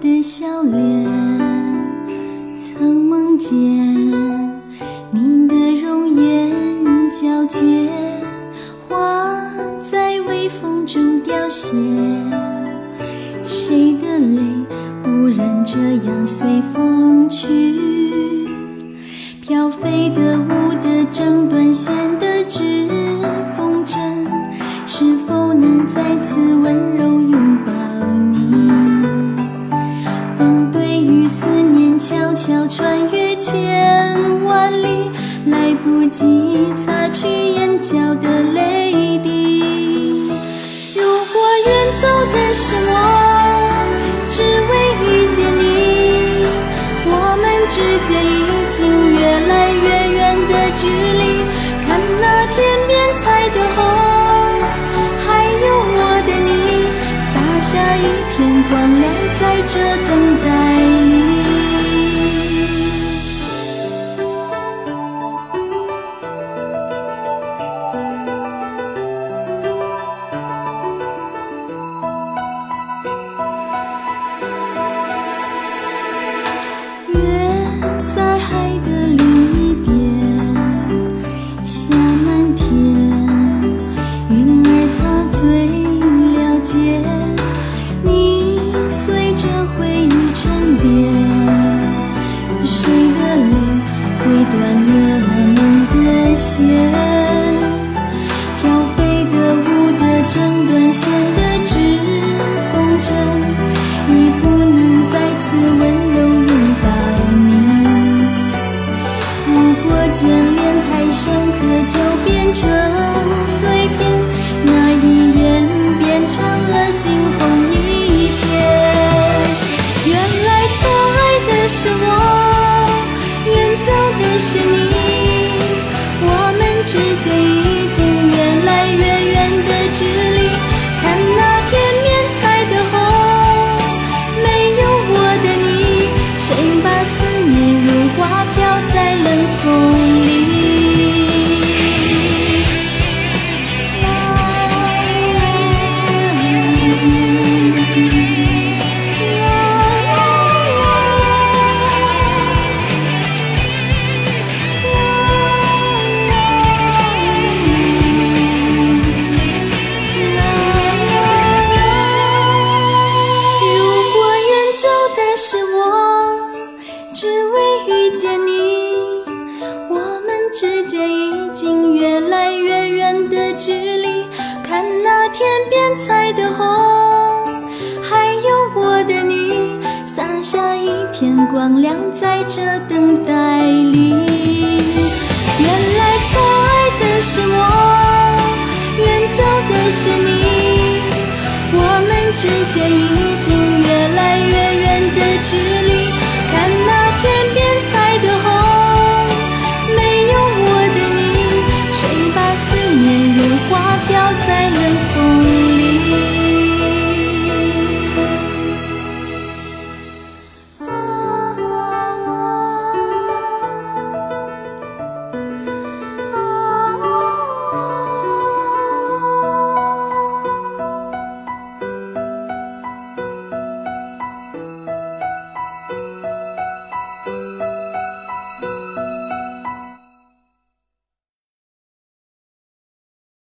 的笑脸，曾梦见你的容颜皎洁，花在微风中凋谢。谁的泪不染这样随风去？飘飞的舞的正断线的指缝针，是否能再次温柔？悄悄穿越千万里，来不及擦去眼角的泪滴。如果远走的是我，只为遇见你，我们之间已经越来越远的距离。看那天边彩的虹，还有我的你，洒下一片光亮，在这等待线？飘飞的舞的整断线的指缝针，已不能再次温柔拥抱你。如果眷恋太深刻，就变成碎片，那一眼变成了惊鸿一瞥。原来错爱的是我，远走的是你，彩的虹，还有我的你，洒下一片光亮，在这等待里。原来错爱的是我，远走的是你。我们之间已